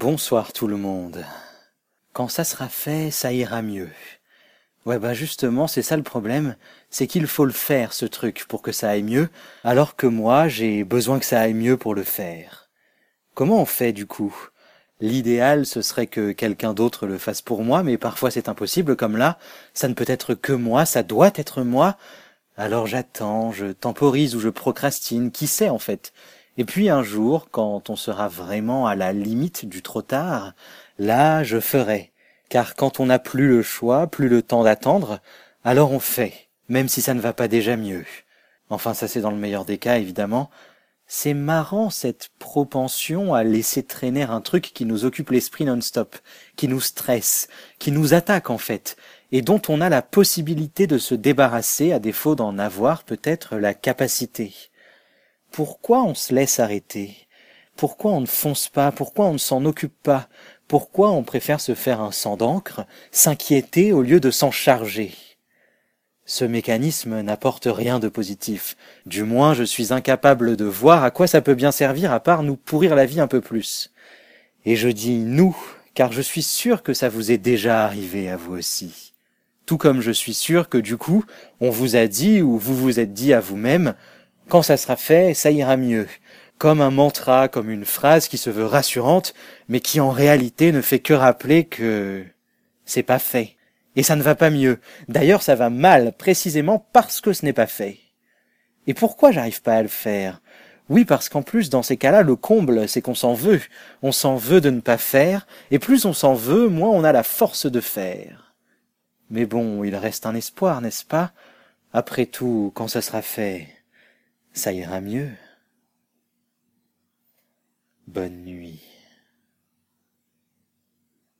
Bonsoir tout le monde. Quand ça sera fait, ça ira mieux. Ouais bah justement, c'est ça le problème, c'est qu'il faut le faire ce truc pour que ça aille mieux, alors que moi j'ai besoin que ça aille mieux pour le faire. Comment on fait du coup? L'idéal ce serait que quelqu'un d'autre le fasse pour moi, mais parfois c'est impossible comme là, ça ne peut être que moi, ça doit être moi. Alors j'attends, je temporise ou je procrastine, qui sait en fait? Et puis un jour, quand on sera vraiment à la limite du trop tard, là je ferai. Car quand on n'a plus le choix, plus le temps d'attendre, alors on fait, même si ça ne va pas déjà mieux. Enfin ça c'est dans le meilleur des cas évidemment. C'est marrant cette propension à laisser traîner un truc qui nous occupe l'esprit non-stop, qui nous stresse, qui nous attaque en fait, et dont on a la possibilité de se débarrasser à défaut d'en avoir peut-être la capacité. Pourquoi on se laisse arrêter? Pourquoi on ne fonce pas? Pourquoi on ne s'en occupe pas? Pourquoi on préfère se faire un sang d'encre, s'inquiéter au lieu de s'en charger? Ce mécanisme n'apporte rien de positif. Du moins, je suis incapable de voir à quoi ça peut bien servir à part nous pourrir la vie un peu plus. Et je dis nous, car je suis sûr que ça vous est déjà arrivé à vous aussi. Tout comme je suis sûr que du coup, on vous a dit ou vous vous êtes dit à vous-même quand ça sera fait, ça ira mieux. Comme un mantra, comme une phrase qui se veut rassurante, mais qui en réalité ne fait que rappeler que c'est pas fait. Et ça ne va pas mieux. D'ailleurs, ça va mal, précisément parce que ce n'est pas fait. Et pourquoi j'arrive pas à le faire? Oui, parce qu'en plus, dans ces cas-là, le comble, c'est qu'on s'en veut. On s'en veut de ne pas faire, et plus on s'en veut, moins on a la force de faire. Mais bon, il reste un espoir, n'est-ce pas? Après tout, quand ça sera fait, ça ira mieux. Bonne nuit.